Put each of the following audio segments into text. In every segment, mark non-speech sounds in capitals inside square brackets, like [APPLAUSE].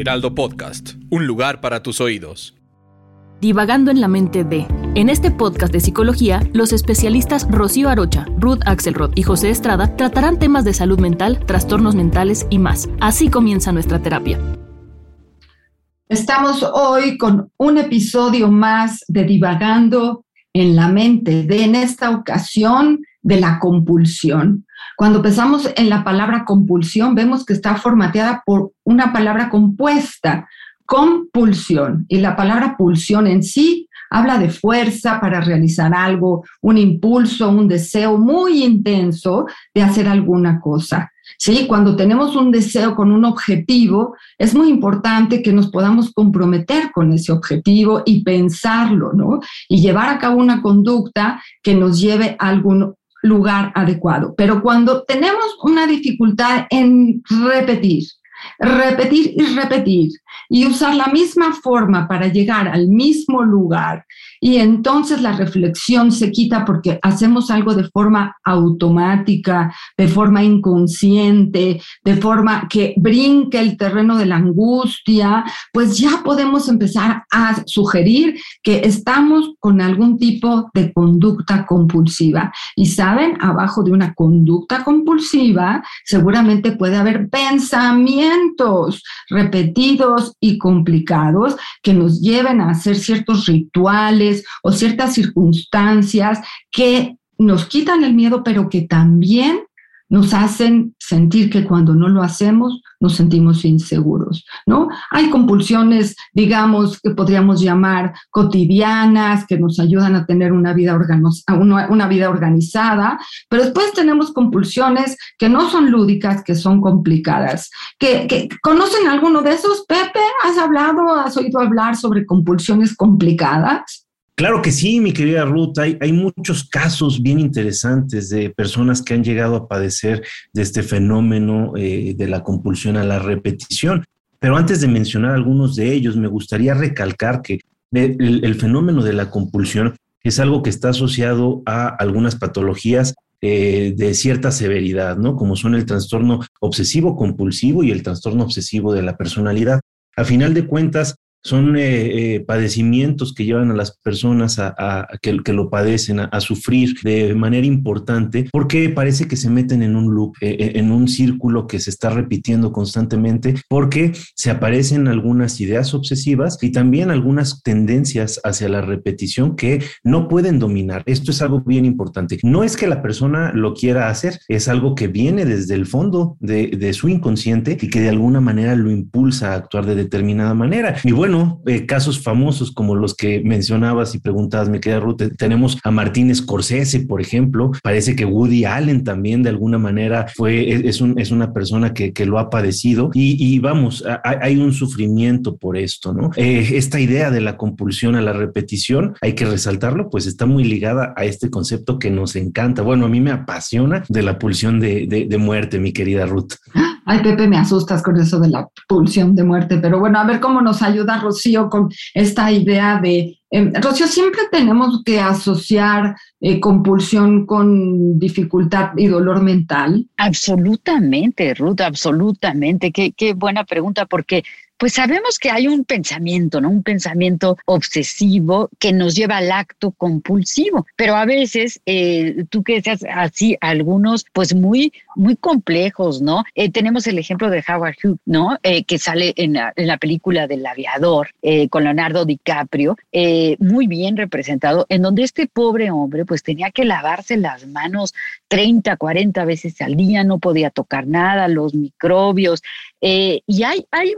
Heraldo Podcast, un lugar para tus oídos. Divagando en la mente de. En este podcast de psicología, los especialistas Rocío Arocha, Ruth Axelrod y José Estrada tratarán temas de salud mental, trastornos mentales y más. Así comienza nuestra terapia. Estamos hoy con un episodio más de Divagando en la mente de, en esta ocasión, de la compulsión. Cuando pensamos en la palabra compulsión, vemos que está formateada por una palabra compuesta, compulsión. Y la palabra pulsión en sí habla de fuerza para realizar algo, un impulso, un deseo muy intenso de hacer alguna cosa. ¿sí? Cuando tenemos un deseo con un objetivo, es muy importante que nos podamos comprometer con ese objetivo y pensarlo, ¿no? Y llevar a cabo una conducta que nos lleve a algún lugar adecuado. Pero cuando tenemos una dificultad en repetir, repetir y repetir y usar la misma forma para llegar al mismo lugar y entonces la reflexión se quita porque hacemos algo de forma automática, de forma inconsciente, de forma que brinque el terreno de la angustia, pues ya podemos empezar a sugerir que estamos con algún tipo de conducta compulsiva. Y saben, abajo de una conducta compulsiva seguramente puede haber pensamientos repetidos y complicados que nos lleven a hacer ciertos rituales, o ciertas circunstancias que nos quitan el miedo, pero que también nos hacen sentir que cuando no lo hacemos nos sentimos inseguros, ¿no? Hay compulsiones, digamos, que podríamos llamar cotidianas, que nos ayudan a tener una vida, organizada, pero después tenemos compulsiones que no son lúdicas, que son complicadas. ¿Que, ¿Conocen alguno de esos? Pepe, ¿has hablado, has oído hablar sobre compulsiones complicadas? Claro que sí, mi querida Ruth. Hay, muchos casos bien interesantes de personas que han llegado a padecer de este fenómeno eh, de la compulsión a la repetición. Pero antes de mencionar algunos de ellos, me gustaría recalcar que el, fenómeno de la compulsión es algo que está asociado a algunas patologías eh, de cierta severidad, ¿no? Como son el trastorno obsesivo compulsivo y el trastorno obsesivo de la personalidad. A final de cuentas, son eh, eh, padecimientos que llevan a las personas a, que, lo padecen a, sufrir de manera importante porque parece que se meten en un loop, eh, en un círculo que se está repitiendo constantemente porque se aparecen algunas ideas obsesivas y también algunas tendencias hacia la repetición que no pueden dominar. Esto es algo bien importante. No es que la persona lo quiera hacer, es algo que viene desde el fondo de, de su inconsciente y que de alguna manera lo impulsa a actuar de determinada manera. Y bueno, bueno, eh, casos famosos como los que mencionabas y preguntabas, me queda Ruth, tenemos a Martín Scorsese, por ejemplo, parece que Woody Allen también de alguna manera fue, es, un, es una persona que, que, lo ha padecido y, vamos, hay un sufrimiento por esto, ¿no? Eh, esta idea de la compulsión a la repetición, hay que resaltarlo, pues está muy ligada a este concepto que nos encanta. Bueno, a mí me apasiona de la pulsión de, de muerte, mi querida Ruth. [LAUGHS] Ay, Pepe, me asustas con eso de la pulsión de muerte, pero bueno, a ver cómo nos ayuda Rocío con esta idea de... Eh, Rocío, siempre tenemos que asociar eh, compulsión con dificultad y dolor mental. Absolutamente, Ruth, absolutamente. Qué, qué buena pregunta, porque Pues sabemos que hay un pensamiento, ¿no? Un pensamiento obsesivo que nos lleva al acto compulsivo, pero a veces eh, tú que seas así, algunos pues muy, muy complejos, ¿no? Eh, tenemos el ejemplo de Howard Hughes, ¿no? Eh, que sale en la, película del aviador con Leonardo DiCaprio, muy bien representado, en donde este pobre hombre pues tenía que lavarse las manos 30, 40 veces al día, no podía tocar nada, los microbios, y hay, hay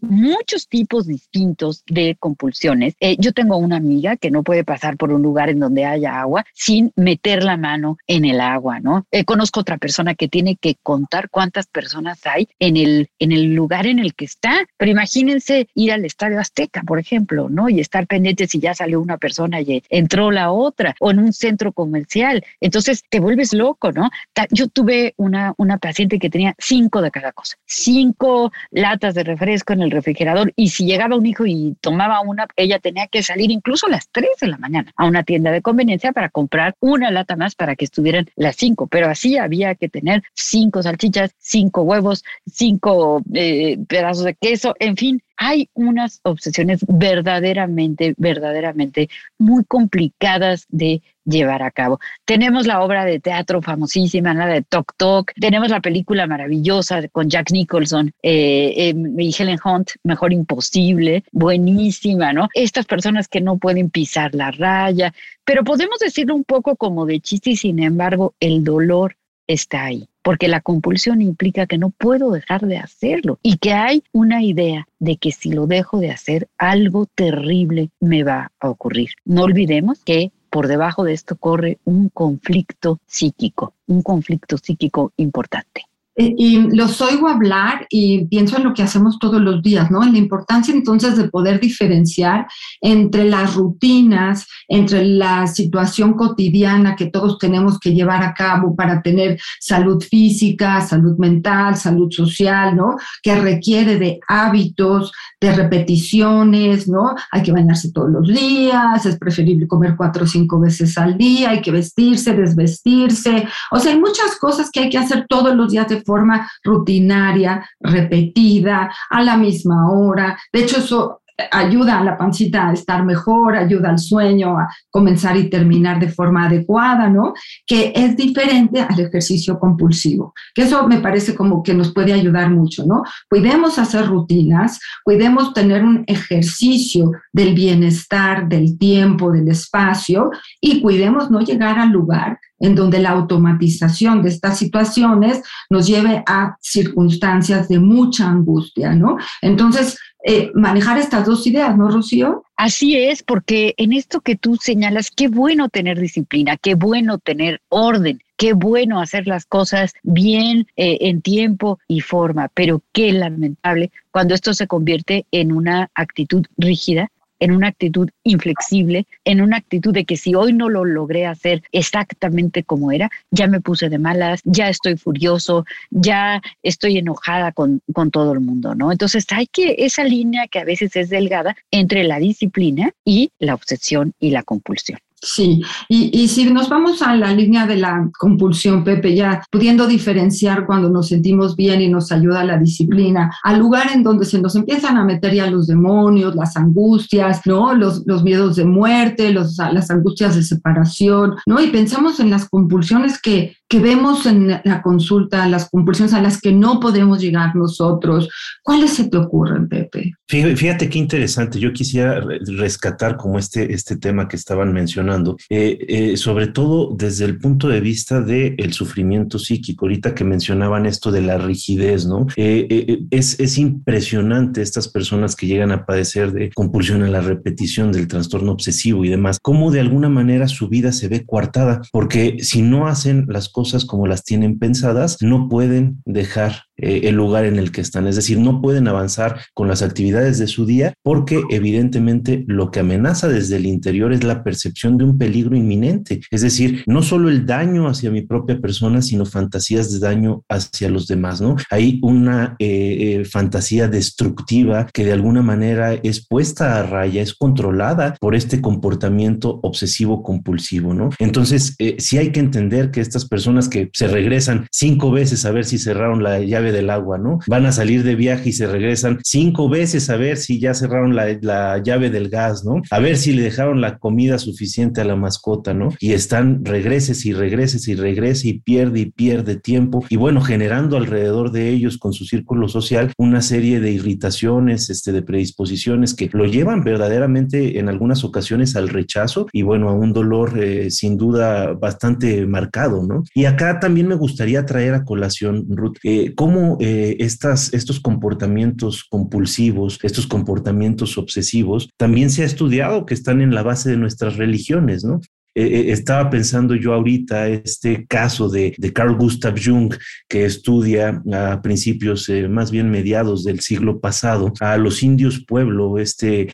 muchos tipos distintos de compulsiones. Eh, yo tengo una amiga que no puede pasar por un lugar en donde haya agua sin meter la mano en el agua, ¿no? Eh, conozco otra persona que tiene que contar cuántas personas hay en el, en el lugar en el que está. Pero imagínense ir al Estadio Azteca, por ejemplo, ¿no? Y estar pendiente si ya salió una persona y entró la otra, o en un centro comercial. Entonces te vuelves loco, ¿no? Yo tuve una, una paciente que tenía cinco de cada cosa. Cinco latas de refresco en el refrigerador y si llegaba un hijo y tomaba una, ella tenía que salir incluso a las 3 de la mañana a una tienda de conveniencia para comprar una lata más para que estuvieran las cinco, pero así había que tener cinco salchichas, cinco huevos, cinco eh, pedazos de queso, en fin, hay unas obsesiones verdaderamente, verdaderamente muy complicadas de llevar a cabo. Tenemos la obra de teatro famosísima, la de Tok Tok, tenemos la película maravillosa con Jack Nicholson eh, em, y Helen Hunt, Mejor Imposible, buenísima, ¿no? Estas personas que no pueden pisar la raya, pero podemos decirlo un poco como de chiste y sin embargo el dolor está ahí porque la compulsión implica que no puedo dejar de hacerlo y que hay una idea de que si lo dejo de hacer, algo terrible me va a ocurrir. No olvidemos que por debajo de esto corre un conflicto psíquico, un conflicto psíquico importante. Eh, y los oigo hablar y pienso en lo que hacemos todos los días, ¿no? En la importancia entonces de poder diferenciar entre las rutinas, entre la situación cotidiana que todos tenemos que llevar a cabo para tener salud física, salud mental, salud social, ¿no? Que requiere de hábitos, de repeticiones, ¿no? Hay que bañarse todos los días, es preferible comer cuatro o cinco veces al día, hay que vestirse, desvestirse, o sea, hay muchas cosas que hay que hacer todos los días de forma rutinaria, repetida, a la misma hora. De hecho, eso ayuda a la pancita a estar mejor, ayuda al sueño a comenzar y terminar de forma adecuada, ¿no? Que es diferente al ejercicio compulsivo, que eso me parece como que nos puede ayudar mucho, ¿no? Cuidemos hacer rutinas, cuidemos tener un ejercicio del bienestar, del tiempo, del espacio y cuidemos no llegar al lugar en donde la automatización de estas situaciones nos lleve a circunstancias de mucha angustia, ¿no? Entonces, eh, manejar estas dos ideas, ¿no, Rocío? Así es, porque en esto que tú señalas, qué bueno tener disciplina, qué bueno tener orden, qué bueno hacer las cosas bien eh, en tiempo y forma, pero qué lamentable cuando esto se convierte en una actitud rígida en una actitud inflexible, en una actitud de que si hoy no lo logré hacer exactamente como era, ya me puse de malas, ya estoy furioso, ya estoy enojada con, con todo el mundo, ¿no? Entonces hay que, esa línea que a veces es delgada entre la disciplina y la obsesión y la compulsión. Sí, y, y, si nos vamos a la línea de la compulsión, Pepe, ya pudiendo diferenciar cuando nos sentimos bien y nos ayuda la disciplina, al lugar en donde se nos empiezan a meter ya los demonios, las angustias, ¿no? Los, los miedos de muerte, los, las angustias de separación, ¿no? Y pensamos en las compulsiones que, que vemos en la consulta, las compulsiones a las que no podemos llegar nosotros. ¿Cuáles se te ocurren, Pepe? Fíjate qué interesante. Yo quisiera rescatar como este, este tema que estaban mencionando eh, eh, sobre todo desde el punto de vista del el sufrimiento psíquico. Ahorita que mencionaban esto de la rigidez, ¿no? Eh, es, es impresionante estas personas que llegan a padecer de compulsión a la repetición del trastorno obsesivo y demás, cómo de alguna manera su vida se ve coartada, porque si no hacen las como las tienen pensadas, no pueden dejar el lugar en el que están. Es decir, no pueden avanzar con las actividades de su día porque evidentemente lo que amenaza desde el interior es la percepción de un peligro inminente. Es decir, no solo el daño hacia mi propia persona, sino fantasías de daño hacia los demás, ¿no? Hay una eh, eh, fantasía destructiva que de alguna manera es puesta a raya, es controlada por este comportamiento obsesivo compulsivo, ¿no? Entonces, eh, sí hay que entender que estas personas que se regresan cinco veces a ver si cerraron la llave del agua, ¿no? Van a salir de viaje y se regresan cinco veces a ver si ya cerraron la, la llave del gas, ¿no? A ver si le dejaron la comida suficiente a la mascota, ¿no? Y están regreses y regreses y regrese y pierde y pierde tiempo y bueno, generando alrededor de ellos con su círculo social una serie de irritaciones, este, de predisposiciones que lo llevan verdaderamente en algunas ocasiones al rechazo y bueno, a un dolor eh, sin duda bastante marcado, ¿no? Y acá también me gustaría traer a colación, Ruth, eh, cómo eh, estos comportamientos compulsivos, estos comportamientos obsesivos, también se ha estudiado que están en la base de nuestras religiones, ¿no? estaba pensando yo ahorita este caso de, Carl Gustav Jung, que estudia a principios, más bien mediados del siglo pasado, a los indios pueblo, este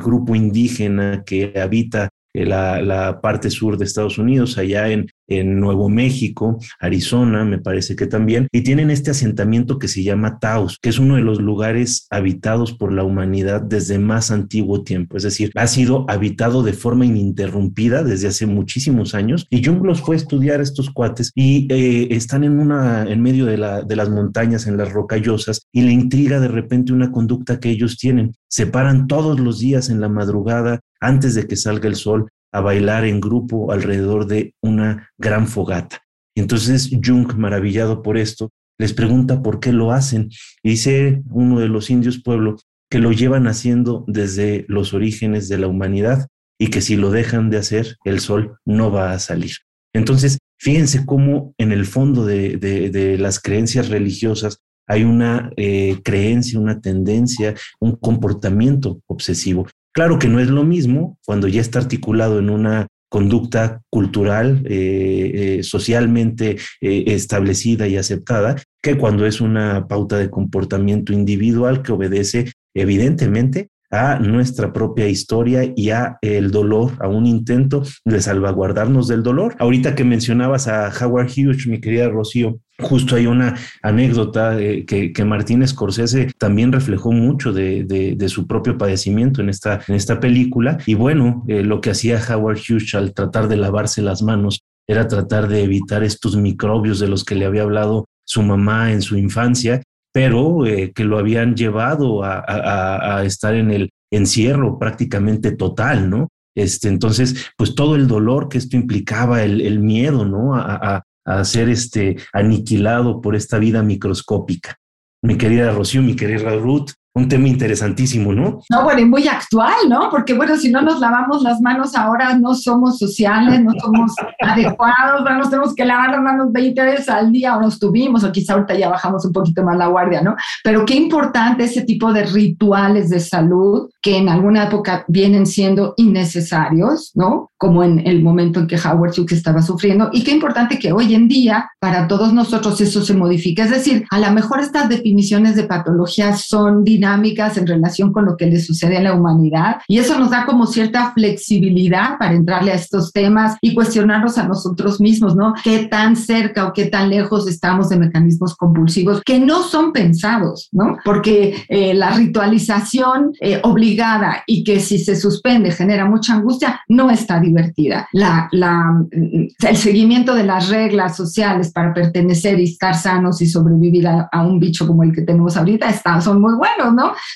grupo indígena que habita la, parte sur de Estados Unidos, allá en, en Nuevo México, Arizona, me parece que también, y tienen este asentamiento que se llama Taos, que es uno de los lugares habitados por la humanidad desde más antiguo tiempo, es decir, ha sido habitado de forma ininterrumpida desde hace muchísimos años, y Jung los fue a estudiar estos cuates y eh, están en una, en medio de, la, de las montañas, en las rocallosas, y le intriga de repente una conducta que ellos tienen, se paran todos los días en la madrugada antes de que salga el sol a bailar en grupo alrededor de una gran fogata. Entonces Jung, maravillado por esto, les pregunta por qué lo hacen. Y dice uno de los indios pueblo que lo llevan haciendo desde los orígenes de la humanidad y que si lo dejan de hacer, el sol no va a salir. Entonces, fíjense cómo en el fondo de, las creencias religiosas hay una eh, creencia, una tendencia, un comportamiento obsesivo. Claro que no es lo mismo cuando ya está articulado en una conducta cultural, eh, eh, socialmente eh, establecida y aceptada, que cuando es una pauta de comportamiento individual que obedece evidentemente a nuestra propia historia y a el dolor, a un intento de salvaguardarnos del dolor. Ahorita que mencionabas a Howard Hughes, mi querida Rocío, justo hay una anécdota eh, que, que, Martín Scorsese también reflejó mucho de, su propio padecimiento en esta, en esta película. Y bueno, eh, lo que hacía Howard Hughes al tratar de lavarse las manos era tratar de evitar estos microbios de los que le había hablado su mamá en su infancia pero eh, que lo habían llevado a, estar en el encierro prácticamente total, ¿no? Este, entonces, pues todo el dolor que esto implicaba, el, miedo, ¿no? A, a, ser este, aniquilado por esta vida microscópica. Mi querida Rocío, mi querida Ruth, un tema interesantísimo, ¿no? No, bueno, y muy actual, ¿no? Porque bueno, si no nos lavamos las manos ahora, no somos sociales, no somos [LAUGHS] adecuados, no nos tenemos que lavar las manos 20 veces al día, o nos tuvimos, o quizá ahorita ya bajamos un poquito más la guardia, ¿no? Pero qué importante ese tipo de rituales de salud que en alguna época vienen siendo innecesarios, ¿no? Como en el momento en que Howard Hughes estaba sufriendo, y qué importante que hoy en día para todos nosotros eso se modifique. Es decir, a lo mejor estas definiciones de patología son dinámicas en relación con lo que le sucede a la humanidad y eso nos da como cierta flexibilidad para entrarle a estos temas y cuestionarnos a nosotros mismos, ¿no? ¿Qué tan cerca o qué tan lejos estamos de mecanismos compulsivos que no son pensados, ¿no? Porque eh, la ritualización eh, obligada y que si se suspende genera mucha angustia, no está divertida. La, la, el seguimiento de las reglas sociales para pertenecer y estar sanos y sobrevivir a, a un bicho como el que tenemos ahorita está, son muy buenos,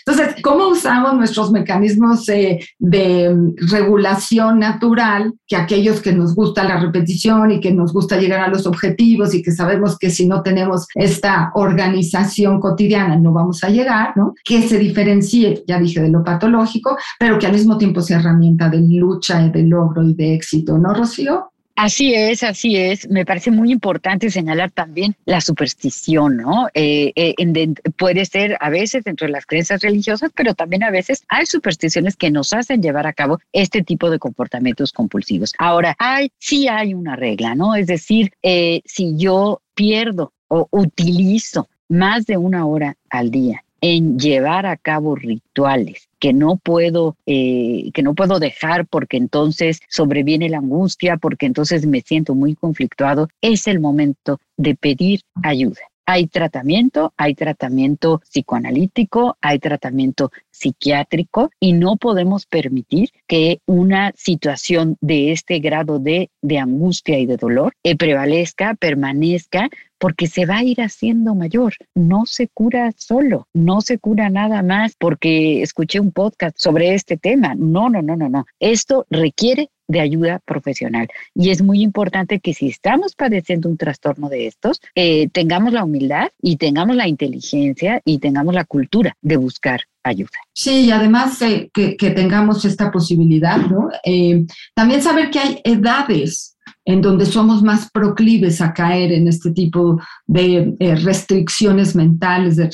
entonces, ¿cómo usamos nuestros mecanismos eh, de regulación natural, que aquellos que nos gusta la repetición y que nos gusta llegar a los objetivos y que sabemos que si no tenemos esta organización cotidiana no vamos a llegar, ¿no? Que se diferencie, ya dije, de lo patológico, pero que al mismo tiempo sea herramienta de lucha, y de logro de éxito, ¿no, Rocío? Así es, así es. Me parece muy importante señalar también la superstición, ¿no? Eh, eh, puede ser a veces dentro de las creencias religiosas, pero también a veces hay supersticiones que nos hacen llevar a cabo este tipo de comportamientos compulsivos. Ahora, hay, sí hay una regla, ¿no? Es decir, eh, si yo pierdo o utilizo más de una hora al día en llevar a cabo rituales que no puedo eh, que no puedo dejar porque entonces sobreviene la angustia porque entonces me siento muy conflictuado es el momento de pedir ayuda hay tratamiento, hay tratamiento psicoanalítico, hay tratamiento psiquiátrico y no podemos permitir que una situación de este grado de, de angustia y de dolor eh, prevalezca, permanezca, porque se va a ir haciendo mayor. No se cura solo, no se cura nada más porque escuché un podcast sobre este tema. No, no, no, no, no. Esto requiere de ayuda profesional. Y es muy importante que si estamos padeciendo un trastorno de estos, eh, tengamos la humildad y tengamos la inteligencia y tengamos la cultura de buscar ayuda. Sí, y además eh, que, tengamos esta posibilidad, ¿no? Eh, también saber que hay edades en donde somos más proclives a caer en este tipo de eh, restricciones mentales, de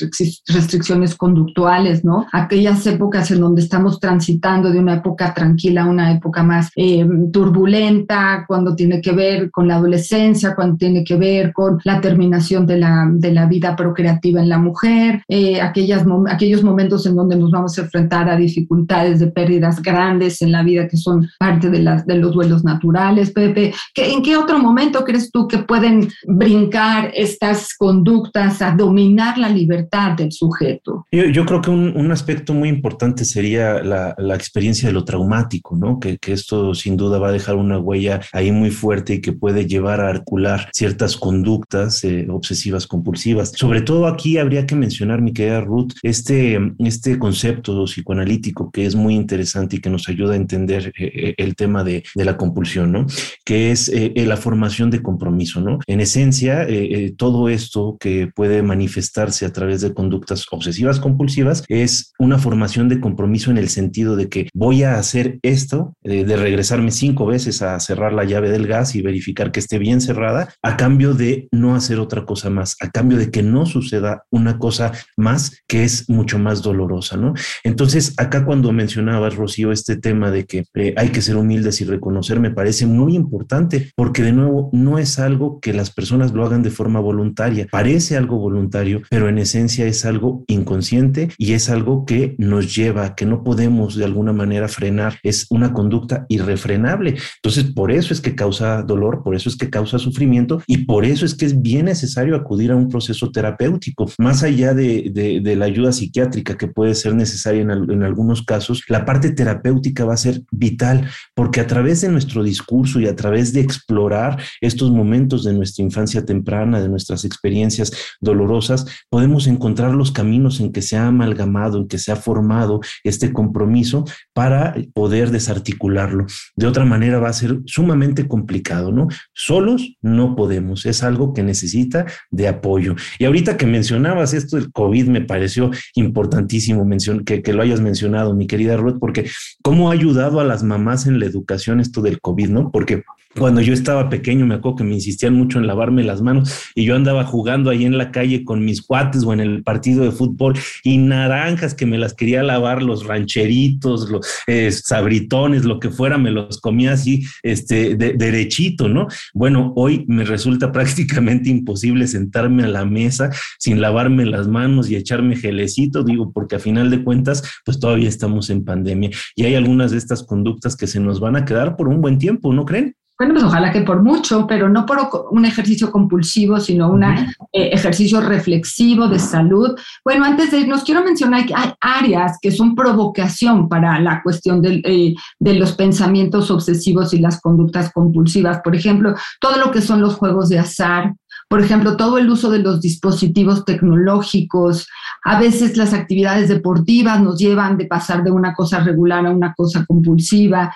restricciones conductuales, ¿no? Aquellas épocas en donde estamos transitando de una época tranquila a una época más eh, turbulenta, cuando tiene que ver con la adolescencia, cuando tiene que ver con la terminación de la, de la vida procreativa en la mujer, eh, aquellas, aquellos momentos en donde nos vamos a enfrentar a dificultades de pérdidas grandes en la vida que son parte de, las, de los duelos naturales, Pepe, ¿En qué otro momento crees tú que pueden brincar estas conductas a dominar la libertad del sujeto? Yo, creo que un, aspecto muy importante sería la, experiencia de lo traumático, ¿no? Que, esto sin duda va a dejar una huella ahí muy fuerte y que puede llevar a articular ciertas conductas eh, obsesivas compulsivas. Sobre todo aquí habría que mencionar, mi querida Ruth, este, este concepto psicoanalítico que es muy interesante y que nos ayuda a entender eh, eh, el tema de, de la compulsión, ¿no? Que es eh, eh, la formación de compromiso, ¿no? En esencia, eh, todo esto que puede manifestarse a través de conductas obsesivas compulsivas es una formación de compromiso en el sentido de que voy a hacer esto, de regresarme cinco veces a cerrar la llave del gas y verificar que esté bien cerrada, a cambio de no hacer otra cosa más, a cambio de que no suceda una cosa más que es mucho más dolorosa, ¿no? Entonces, acá cuando mencionabas, Rocío, este tema de que hay que ser humildes y reconocer, me parece muy importante porque de nuevo no es algo que las personas lo hagan de forma voluntaria. Parece algo voluntario, pero en esencia es algo inconsciente y es algo que nos lleva, que no podemos de alguna manera frenar. Es una conducta irrefrenable. Entonces, por eso es que causa dolor, por eso es que causa sufrimiento y por eso es que es bien necesario acudir a un proceso terapéutico. Más allá de, la ayuda psiquiátrica que puede ser necesaria en, en algunos casos, la parte terapéutica va a ser vital porque a través de nuestro discurso y a través de explorar estos momentos de nuestra infancia temprana, de nuestras experiencias dolorosas, podemos encontrar los caminos en que se ha amalgamado, en que se ha formado este compromiso para poder desarticularlo. De otra manera va a ser sumamente complicado, ¿no? Solos no podemos, es algo que necesita de apoyo. Y ahorita que mencionabas esto del COVID, me pareció importantísimo que, que lo hayas mencionado, mi querida Ruth, porque cómo ha ayudado a las mamás en la educación esto del COVID, ¿no? Porque cuando yo estaba pequeño, me acuerdo que me insistían mucho en lavarme las manos y yo andaba jugando ahí en la calle con mis cuates o en el partido de fútbol y naranjas que me las quería lavar, los rancheritos, los eh, sabritones, lo que fuera, me los comía así, este, derechito, ¿no? Bueno, hoy me resulta [LAUGHS] prácticamente imposible sentarme a la mesa sin lavarme las manos y echarme gelecito, digo, porque a final de cuentas, pues todavía estamos en pandemia y hay algunas de estas conductas que se nos van a quedar por un buen tiempo, ¿no creen? Bueno, pues ojalá que por mucho, pero no por un ejercicio compulsivo, sino un eh, ejercicio reflexivo de salud. Bueno, antes de irnos, quiero mencionar que hay áreas que son provocación para la cuestión eh, de los pensamientos obsesivos y las conductas compulsivas. Por ejemplo, todo lo que son los juegos de azar, por ejemplo, todo el uso de los dispositivos tecnológicos, a veces las actividades deportivas nos llevan de pasar de una cosa regular a una cosa compulsiva,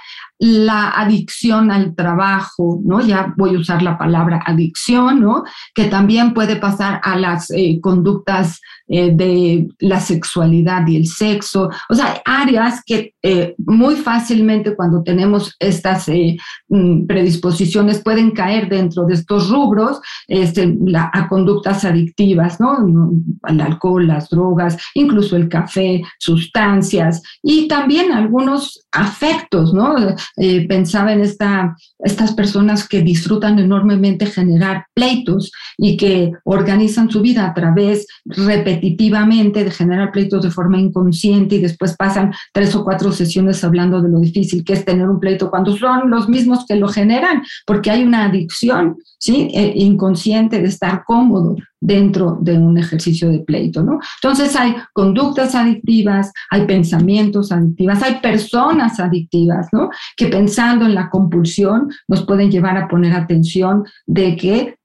la adicción al trabajo, ¿no? Ya voy a usar la palabra adicción, ¿no? Que también puede pasar a las eh, conductas eh, de la sexualidad y el sexo. O sea, áreas que eh, muy fácilmente cuando tenemos estas mm, predisposiciones pueden caer dentro de estos rubros este, a conductas adictivas, ¿no? Al alcohol, las drogas, incluso el café, sustancias y también algunos afectos, ¿no? Eh, pensaba en esta, estas personas que disfrutan enormemente generar pleitos y que organizan su vida a través repetitivamente de generar pleitos de forma inconsciente y después pasan tres o cuatro sesiones hablando de lo difícil que es tener un pleito cuando son los mismos que lo generan, porque hay una adicción ¿sí? Eh, inconsciente de estar cómodo dentro de un ejercicio de pleito, ¿no? Entonces hay conductas adictivas, hay pensamientos adictivas, hay personas adictivas, ¿no? Que pensando en la compulsión nos pueden llevar a poner atención de que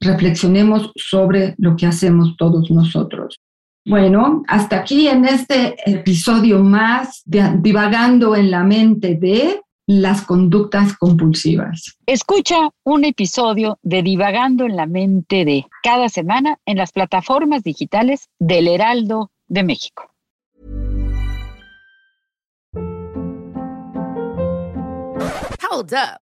reflexionemos sobre lo que hacemos todos nosotros. Bueno, hasta aquí en este episodio más divagando en la mente de las conductas compulsivas. Escucha un episodio de Divagando en la mente de cada semana en las plataformas digitales del Heraldo de México. Hold up.